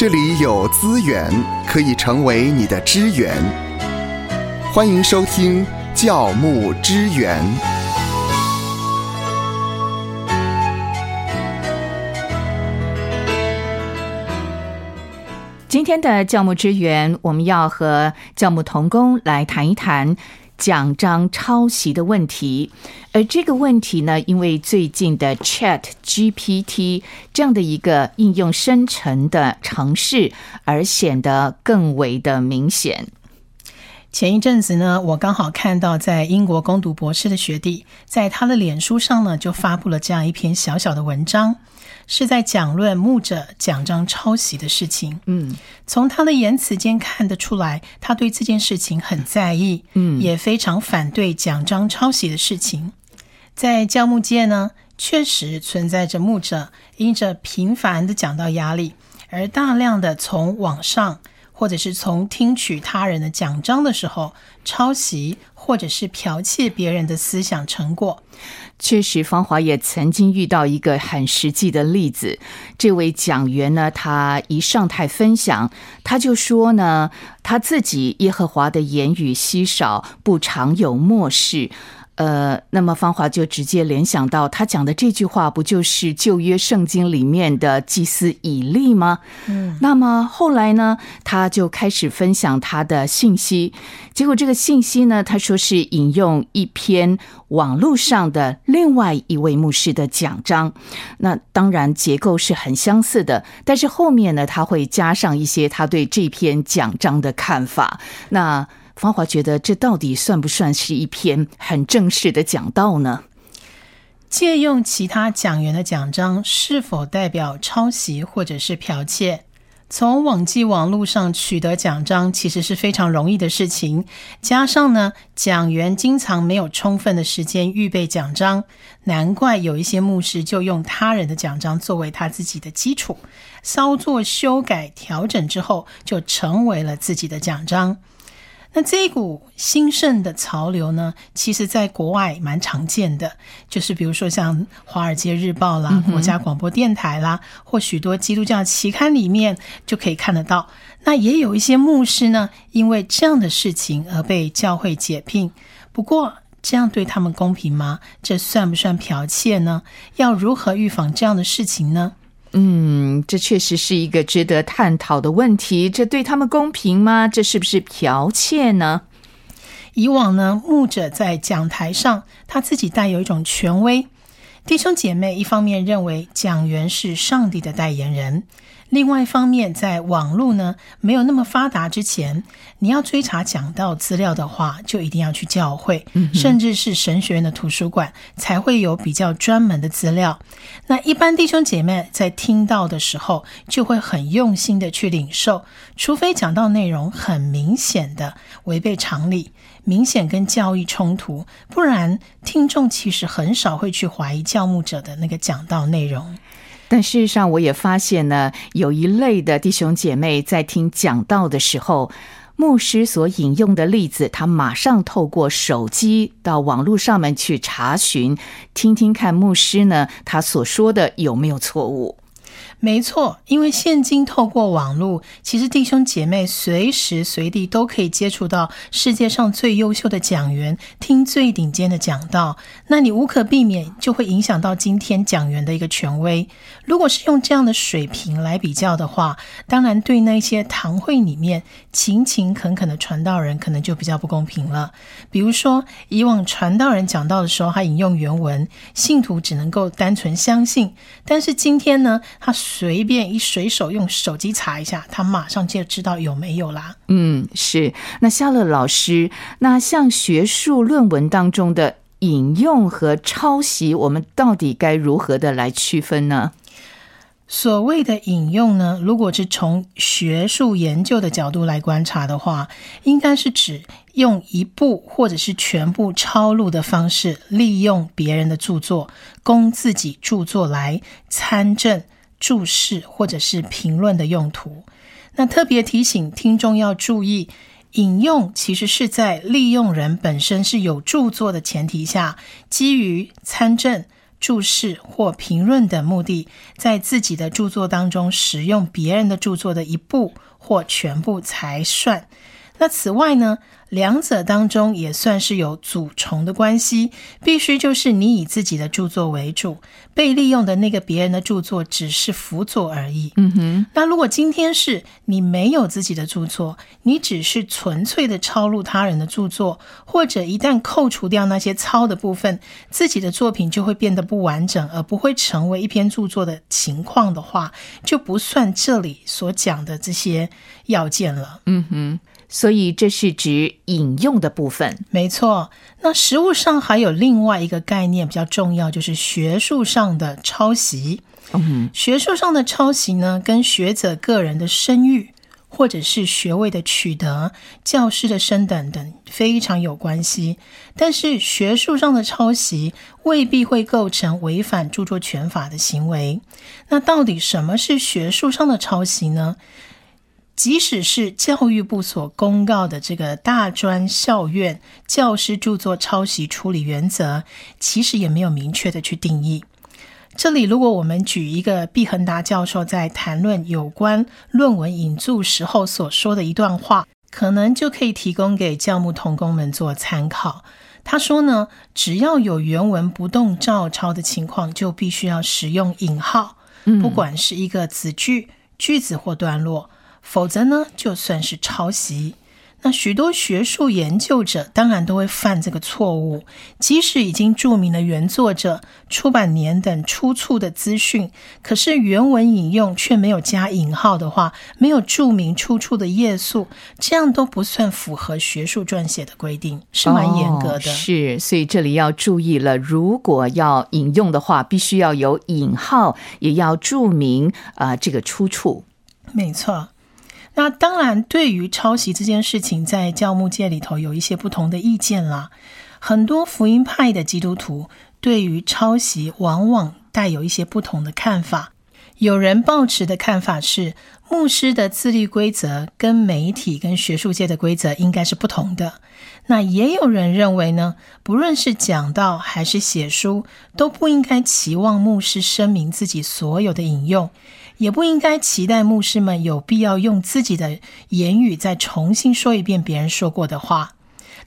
这里有资源可以成为你的支援。欢迎收听教牧支援。今天的教牧支援，我们要和教牧同工来谈一谈。奖章抄袭的问题，而这个问题呢，因为最近的 Chat GPT 这样的一个应用生成的尝试，而显得更为的明显。前一阵子呢，我刚好看到在英国攻读博士的学弟，在他的脸书上呢，就发布了这样一篇小小的文章。是在讲论牧者奖章抄袭的事情。嗯，从他的言辞间看得出来，他对这件事情很在意。嗯，也非常反对奖章抄袭的事情。在教牧界呢，确实存在着牧者因着频繁的讲到压力，而大量的从网上或者是从听取他人的奖章的时候抄袭，或者是剽窃别人的思想成果。确实，芳华也曾经遇到一个很实际的例子。这位讲员呢，他一上台分享，他就说呢，他自己耶和华的言语稀少，不常有漠视。呃，那么芳华就直接联想到他讲的这句话，不就是旧约圣经里面的祭司以利吗？嗯，那么后来呢，他就开始分享他的信息，结果这个信息呢，他说是引用一篇网络上的另外一位牧师的讲章，那当然结构是很相似的，但是后面呢，他会加上一些他对这篇讲章的看法，那。芳华觉得这到底算不算是一篇很正式的讲道呢？借用其他讲员的奖章是否代表抄袭或者是剽窃？从网际网络上取得奖章其实是非常容易的事情。加上呢，讲员经常没有充分的时间预备奖章，难怪有一些牧师就用他人的奖章作为他自己的基础，稍作修改调整之后，就成为了自己的奖章。那这一股兴盛的潮流呢，其实在国外蛮常见的，就是比如说像《华尔街日报》啦、国家广播电台啦，或许多基督教期刊里面就可以看得到。那也有一些牧师呢，因为这样的事情而被教会解聘。不过，这样对他们公平吗？这算不算剽窃呢？要如何预防这样的事情呢？嗯，这确实是一个值得探讨的问题。这对他们公平吗？这是不是剽窃呢？以往呢，牧者在讲台上，他自己带有一种权威。弟兄姐妹一方面认为讲员是上帝的代言人。另外一方面，在网络呢没有那么发达之前，你要追查讲道资料的话，就一定要去教会，甚至是神学院的图书馆，才会有比较专门的资料。那一般弟兄姐妹在听到的时候，就会很用心的去领受，除非讲到内容很明显的违背常理，明显跟教义冲突，不然听众其实很少会去怀疑教牧者的那个讲道内容。但事实上，我也发现呢，有一类的弟兄姐妹在听讲道的时候，牧师所引用的例子，他马上透过手机到网络上面去查询，听听看牧师呢他所说的有没有错误。没错，因为现今透过网络，其实弟兄姐妹随时随地都可以接触到世界上最优秀的讲员，听最顶尖的讲道。那你无可避免就会影响到今天讲员的一个权威。如果是用这样的水平来比较的话，当然对那些堂会里面勤勤恳恳的传道人，可能就比较不公平了。比如说，以往传道人讲道的时候，他引用原文，信徒只能够单纯相信；但是今天呢，他。随便一随手用手机查一下，他马上就知道有没有啦。嗯，是。那夏乐老师，那像学术论文当中的引用和抄袭，我们到底该如何的来区分呢？所谓的引用呢，如果是从学术研究的角度来观察的话，应该是指用一部或者是全部抄录的方式，利用别人的著作，供自己著作来参证。注释或者是评论的用途，那特别提醒听众要注意，引用其实是在利用人本身是有著作的前提下，基于参证、注释或评论等目的，在自己的著作当中使用别人的著作的一部或全部才算。那此外呢，两者当中也算是有组重的关系，必须就是你以自己的著作为主，被利用的那个别人的著作只是辅佐而已。嗯哼，那如果今天是你没有自己的著作，你只是纯粹的抄录他人的著作，或者一旦扣除掉那些抄的部分，自己的作品就会变得不完整，而不会成为一篇著作的情况的话，就不算这里所讲的这些要件了。嗯哼。所以这是指引用的部分，没错。那实物上还有另外一个概念比较重要，就是学术上的抄袭。嗯，学术上的抄袭呢，跟学者个人的声誉或者是学位的取得、教师的升等等非常有关系。但是学术上的抄袭未必会构成违反著作权法的行为。那到底什么是学术上的抄袭呢？即使是教育部所公告的这个大专校院教师著作抄袭处理原则，其实也没有明确的去定义。这里，如果我们举一个毕恒达教授在谈论有关论文引注时候所说的一段话，可能就可以提供给教牧同工们做参考。他说呢，只要有原文不动照抄的情况，就必须要使用引号，不管是一个子句、句子或段落。否则呢，就算是抄袭。那许多学术研究者当然都会犯这个错误，即使已经注明了原作者、出版年等出处的资讯，可是原文引用却没有加引号的话，没有注明出处的页数，这样都不算符合学术撰写的规定，是蛮严格的。是，所以这里要注意了，如果要引用的话，必须要有引号，也要注明啊这个出处。没错。那当然，对于抄袭这件事情，在教牧界里头有一些不同的意见啦。很多福音派的基督徒对于抄袭往往带有一些不同的看法。有人抱持的看法是，牧师的自律规则跟媒体跟学术界的规则应该是不同的。那也有人认为呢，不论是讲道还是写书，都不应该期望牧师声明自己所有的引用。也不应该期待牧师们有必要用自己的言语再重新说一遍别人说过的话。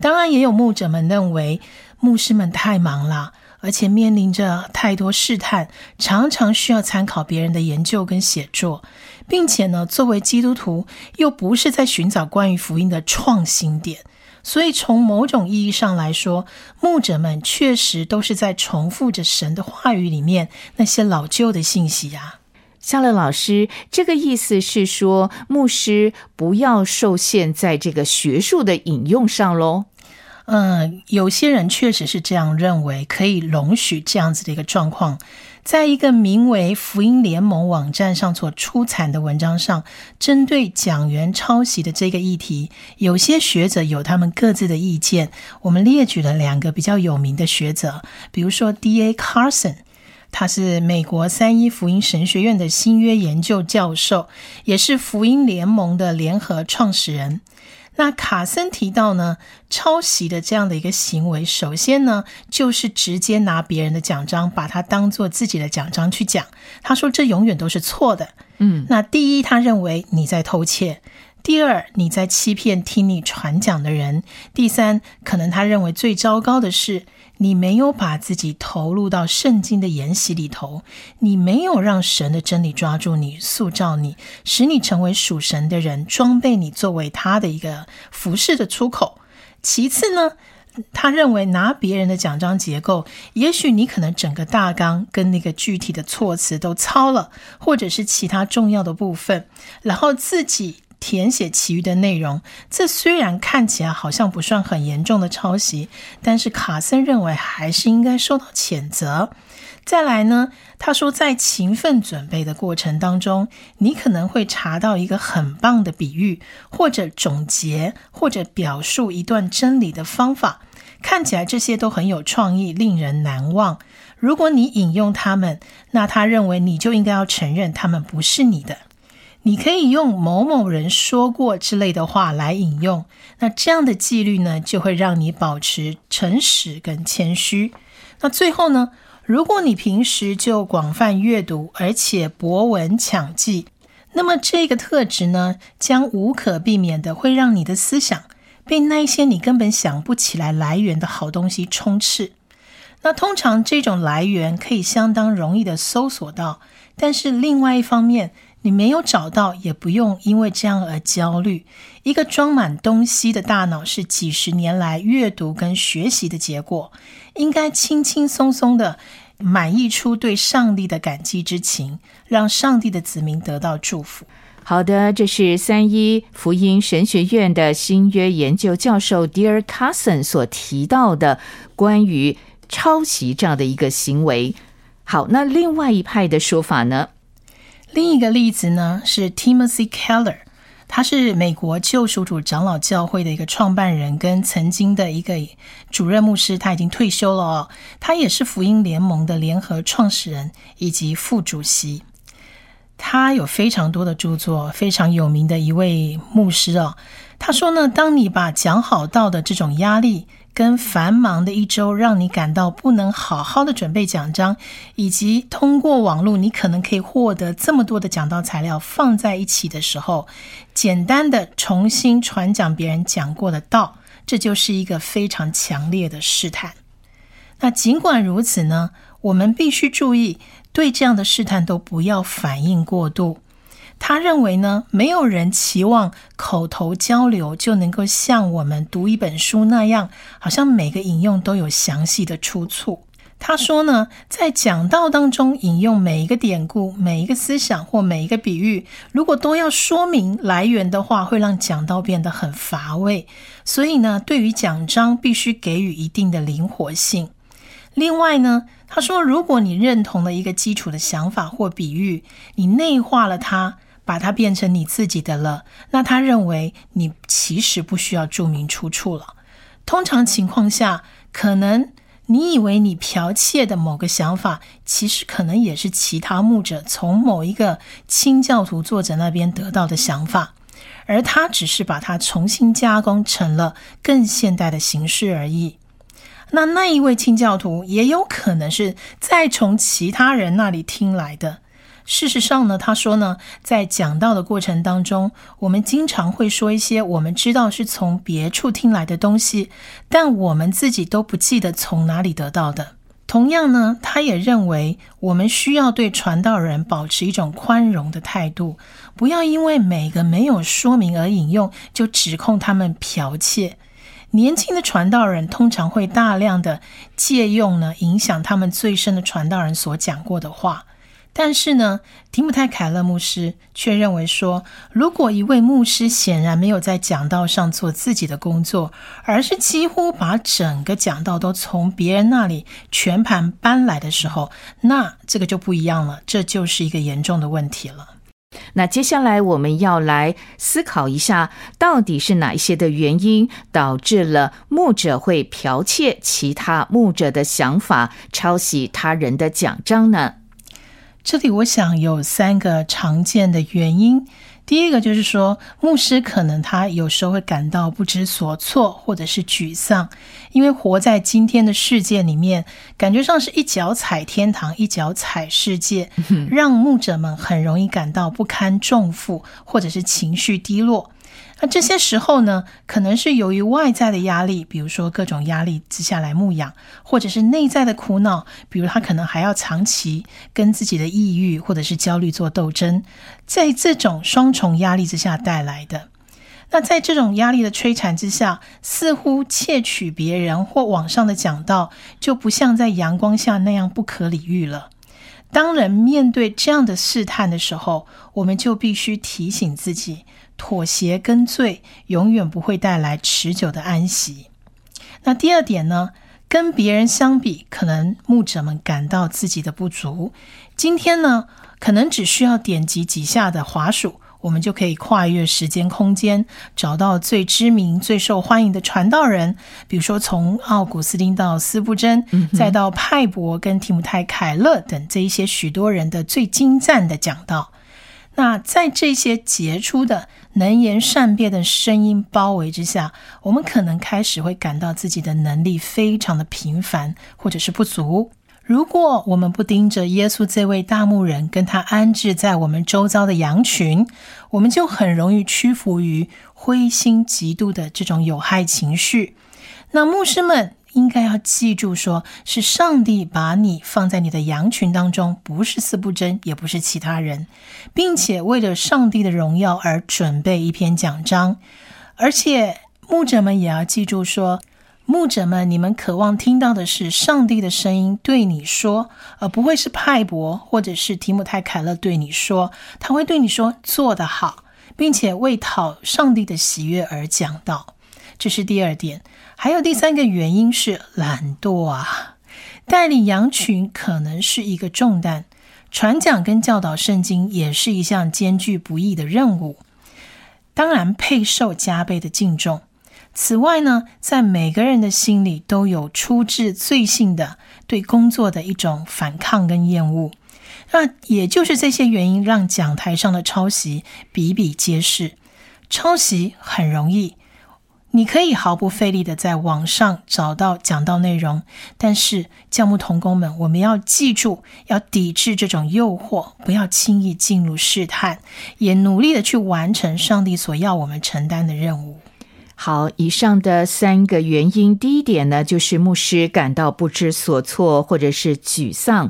当然，也有牧者们认为牧师们太忙了，而且面临着太多试探，常常需要参考别人的研究跟写作，并且呢，作为基督徒又不是在寻找关于福音的创新点。所以，从某种意义上来说，牧者们确实都是在重复着神的话语里面那些老旧的信息呀。夏乐老师，这个意思是说，牧师不要受限在这个学术的引用上喽。嗯，有些人确实是这样认为，可以容许这样子的一个状况。在一个名为“福音联盟”网站上所出产的文章上，针对讲员抄袭的这个议题，有些学者有他们各自的意见。我们列举了两个比较有名的学者，比如说 D.A. Carson。他是美国三一福音神学院的新约研究教授，也是福音联盟的联合创始人。那卡森提到呢，抄袭的这样的一个行为，首先呢，就是直接拿别人的奖章，把它当做自己的奖章去讲。他说这永远都是错的。嗯，那第一，他认为你在偷窃；第二，你在欺骗听你传讲的人；第三，可能他认为最糟糕的是。你没有把自己投入到圣经的研习里头，你没有让神的真理抓住你、塑造你，使你成为属神的人，装备你作为他的一个服饰的出口。其次呢，他认为拿别人的奖章结构，也许你可能整个大纲跟那个具体的措辞都抄了，或者是其他重要的部分，然后自己。填写其余的内容，这虽然看起来好像不算很严重的抄袭，但是卡森认为还是应该受到谴责。再来呢，他说在勤奋准备的过程当中，你可能会查到一个很棒的比喻，或者总结，或者表述一段真理的方法，看起来这些都很有创意，令人难忘。如果你引用他们，那他认为你就应该要承认他们不是你的。你可以用某某人说过之类的话来引用，那这样的纪律呢，就会让你保持诚实跟谦虚。那最后呢，如果你平时就广泛阅读，而且博闻强记，那么这个特质呢，将无可避免的会让你的思想被那些你根本想不起来来源的好东西充斥。那通常这种来源可以相当容易的搜索到，但是另外一方面，你没有找到，也不用因为这样而焦虑。一个装满东西的大脑是几十年来阅读跟学习的结果，应该轻轻松松的满溢出对上帝的感激之情，让上帝的子民得到祝福。好的，这是三一福音神学院的新约研究教授 Dear Cousin 所提到的关于。抄袭这样的一个行为，好，那另外一派的说法呢？另一个例子呢是 Timothy Keller，他是美国救赎主长老教会的一个创办人，跟曾经的一个主任牧师，他已经退休了哦。他也是福音联盟的联合创始人以及副主席，他有非常多的著作，非常有名的一位牧师哦。他说呢，当你把讲好道的这种压力。跟繁忙的一周让你感到不能好好的准备讲章，以及通过网络你可能可以获得这么多的讲道材料放在一起的时候，简单的重新传讲别人讲过的道，这就是一个非常强烈的试探。那尽管如此呢，我们必须注意，对这样的试探都不要反应过度。他认为呢，没有人期望口头交流就能够像我们读一本书那样，好像每个引用都有详细的出处。他说呢，在讲道当中引用每一个典故、每一个思想或每一个比喻，如果都要说明来源的话，会让讲道变得很乏味。所以呢，对于讲章必须给予一定的灵活性。另外呢，他说，如果你认同了一个基础的想法或比喻，你内化了它。把它变成你自己的了，那他认为你其实不需要注明出处了。通常情况下，可能你以为你剽窃的某个想法，其实可能也是其他牧者从某一个清教徒作者那边得到的想法，而他只是把它重新加工成了更现代的形式而已。那那一位清教徒也有可能是再从其他人那里听来的。事实上呢，他说呢，在讲道的过程当中，我们经常会说一些我们知道是从别处听来的东西，但我们自己都不记得从哪里得到的。同样呢，他也认为我们需要对传道人保持一种宽容的态度，不要因为每个没有说明而引用，就指控他们剽窃。年轻的传道人通常会大量的借用呢，影响他们最深的传道人所讲过的话。但是呢，提姆泰·凯勒牧师却认为说，如果一位牧师显然没有在讲道上做自己的工作，而是几乎把整个讲道都从别人那里全盘搬来的时候，那这个就不一样了，这就是一个严重的问题了。那接下来我们要来思考一下，到底是哪一些的原因导致了牧者会剽窃其他牧者的想法，抄袭他人的讲章呢？这里我想有三个常见的原因。第一个就是说，牧师可能他有时候会感到不知所措，或者是沮丧，因为活在今天的世界里面，感觉上是一脚踩天堂，一脚踩世界，让牧者们很容易感到不堪重负，或者是情绪低落。那这些时候呢，可能是由于外在的压力，比如说各种压力之下来牧养，或者是内在的苦恼，比如他可能还要长期跟自己的抑郁或者是焦虑做斗争，在这种双重压力之下带来的。那在这种压力的摧残之下，似乎窃取别人或网上的讲道，就不像在阳光下那样不可理喻了。当人面对这样的试探的时候，我们就必须提醒自己。妥协跟罪永远不会带来持久的安息。那第二点呢？跟别人相比，可能牧者们感到自己的不足。今天呢，可能只需要点击几下的滑鼠，我们就可以跨越时间空间，找到最知名、最受欢迎的传道人。比如说，从奥古斯丁到斯布真，再到派伯跟提姆泰·凯勒等这一些许多人的最精湛的讲道。那在这些杰出的能言善辩的声音包围之下，我们可能开始会感到自己的能力非常的平凡，或者是不足。如果我们不盯着耶稣这位大牧人跟他安置在我们周遭的羊群，我们就很容易屈服于灰心嫉妒的这种有害情绪。那牧师们应该要记住，说是上帝把你放在你的羊群当中，不是四不真，也不是其他人，并且为了上帝的荣耀而准备一篇讲章，而且牧者们也要记住说。牧者们，你们渴望听到的是上帝的声音对你说，而不会是派伯或者是提姆泰凯勒对你说。他会对你说做得好，并且为讨上帝的喜悦而讲道。这是第二点。还有第三个原因是懒惰啊，带领羊群可能是一个重担，传讲跟教导圣经也是一项艰巨不易的任务，当然配受加倍的敬重。此外呢，在每个人的心里都有出自罪性的对工作的一种反抗跟厌恶，那也就是这些原因让讲台上的抄袭比比皆是。抄袭很容易，你可以毫不费力的在网上找到讲到内容，但是教牧童工们，我们要记住，要抵制这种诱惑，不要轻易进入试探，也努力的去完成上帝所要我们承担的任务。好，以上的三个原因，第一点呢，就是牧师感到不知所措或者是沮丧；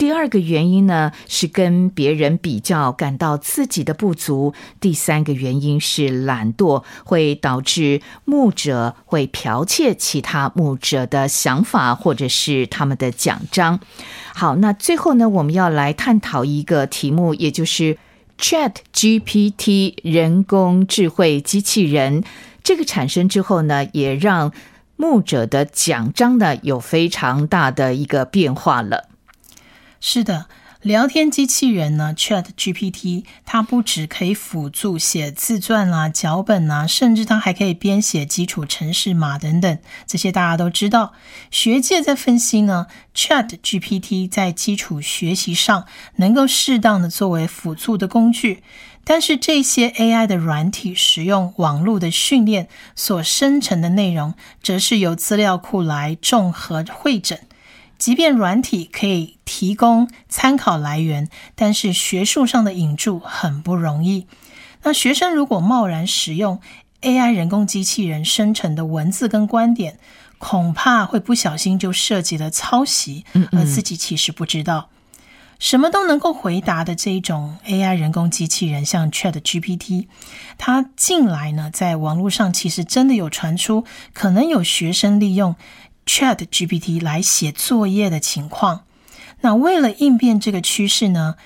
第二个原因呢，是跟别人比较感到自己的不足；第三个原因是懒惰，会导致牧者会剽窃其他牧者的想法或者是他们的奖章。好，那最后呢，我们要来探讨一个题目，也就是 Chat GPT 人工智慧机器人。这个产生之后呢，也让牧者的奖章呢有非常大的一个变化了。是的。聊天机器人呢，Chat GPT，它不只可以辅助写自传啦、脚本啊，甚至它还可以编写基础程式码等等。这些大家都知道。学界在分析呢，Chat GPT 在基础学习上能够适当的作为辅助的工具，但是这些 AI 的软体使用网络的训练所生成的内容，则是由资料库来综合会诊。即便软体可以提供参考来源，但是学术上的引注很不容易。那学生如果贸然使用 AI 人工机器人生成的文字跟观点，恐怕会不小心就涉及了抄袭，而自己其实不知道。什么都能够回答的这一种 AI 人工机器人，像 Chat GPT，它近来呢，在网络上其实真的有传出，可能有学生利用。Chat GPT 来写作业的情况，那为了应变这个趋势呢，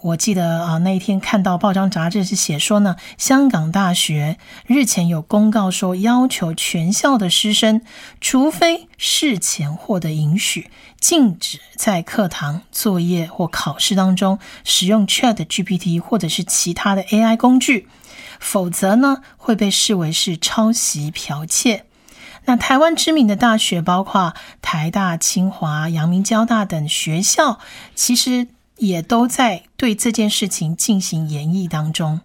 我记得啊那一天看到报章杂志是写说呢，香港大学日前有公告说，要求全校的师生，除非事前获得允许，禁止在课堂作业或考试当中使用 Chat GPT 或者是其他的 AI 工具，否则呢会被视为是抄袭剽窃。那台湾知名的大学，包括台大、清华、阳明交大等学校，其实也都在对这件事情进行研议当中。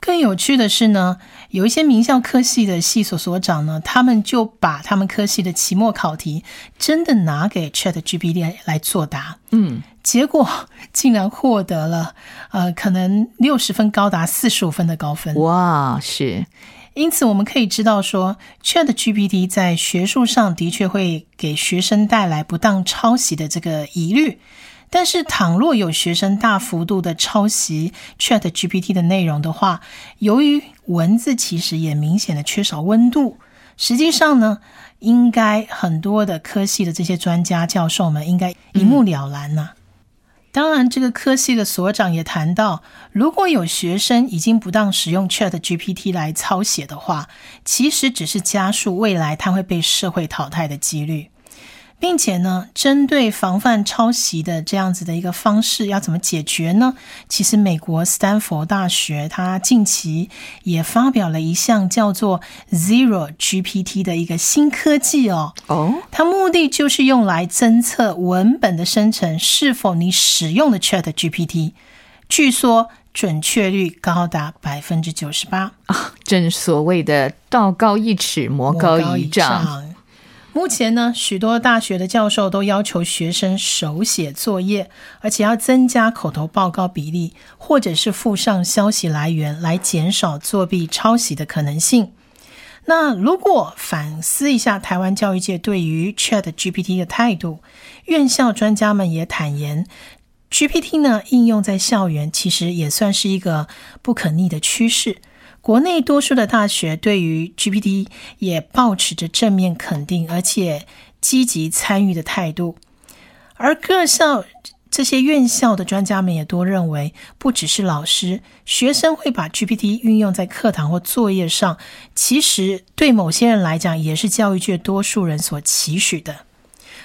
更有趣的是呢，有一些名校科系的系所所长呢，他们就把他们科系的期末考题真的拿给 Chat GPT 来作答，嗯，结果竟然获得了呃，可能六十分高达四十五分的高分。哇，是。因此，我们可以知道说，Chat GPT 在学术上的确会给学生带来不当抄袭的这个疑虑。但是，倘若有学生大幅度的抄袭 Chat GPT 的内容的话，由于文字其实也明显的缺少温度，实际上呢，应该很多的科系的这些专家教授们应该一目了然呐。当然，这个科系的所长也谈到，如果有学生已经不当使用 Chat GPT 来抄写的话，其实只是加速未来他会被社会淘汰的几率。并且呢，针对防范抄袭的这样子的一个方式，要怎么解决呢？其实，美国斯坦福大学它近期也发表了一项叫做 Zero GPT 的一个新科技哦。哦，它目的就是用来侦测文本的生成是否你使用的 Chat GPT，据说准确率高达百分之九十八啊！正所谓的道高一尺，魔高一丈。目前呢，许多大学的教授都要求学生手写作业，而且要增加口头报告比例，或者是附上消息来源，来减少作弊抄袭的可能性。那如果反思一下台湾教育界对于 Chat GPT 的态度，院校专家们也坦言，GPT 呢应用在校园，其实也算是一个不可逆的趋势。国内多数的大学对于 GPT 也保持着正面肯定，而且积极参与的态度。而各校这些院校的专家们也都认为，不只是老师、学生会把 GPT 运用在课堂或作业上，其实对某些人来讲，也是教育界多数人所期许的。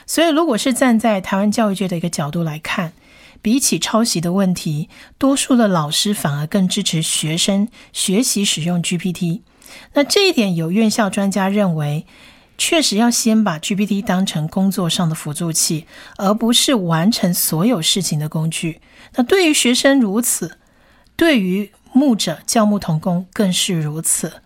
所以，如果是站在台湾教育界的一个角度来看，比起抄袭的问题，多数的老师反而更支持学生学习使用 GPT。那这一点，有院校专家认为，确实要先把 GPT 当成工作上的辅助器，而不是完成所有事情的工具。那对于学生如此，对于牧者教牧童工更是如此。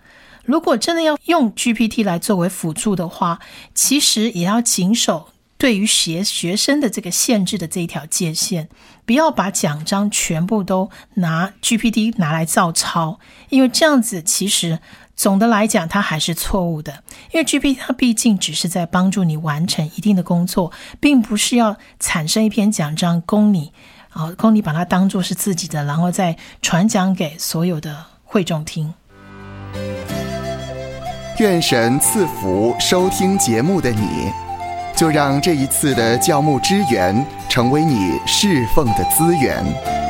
如果真的要用 GPT 来作为辅助的话，其实也要谨守。对于学学生的这个限制的这一条界限，不要把奖章全部都拿 GPT 拿来照抄，因为这样子其实总的来讲它还是错误的。因为 GPT 它毕竟只是在帮助你完成一定的工作，并不是要产生一篇奖章供你啊供你把它当做是自己的，然后再传讲给所有的会众听。愿神赐福收听节目的你。就让这一次的教牧支援成为你侍奉的资源。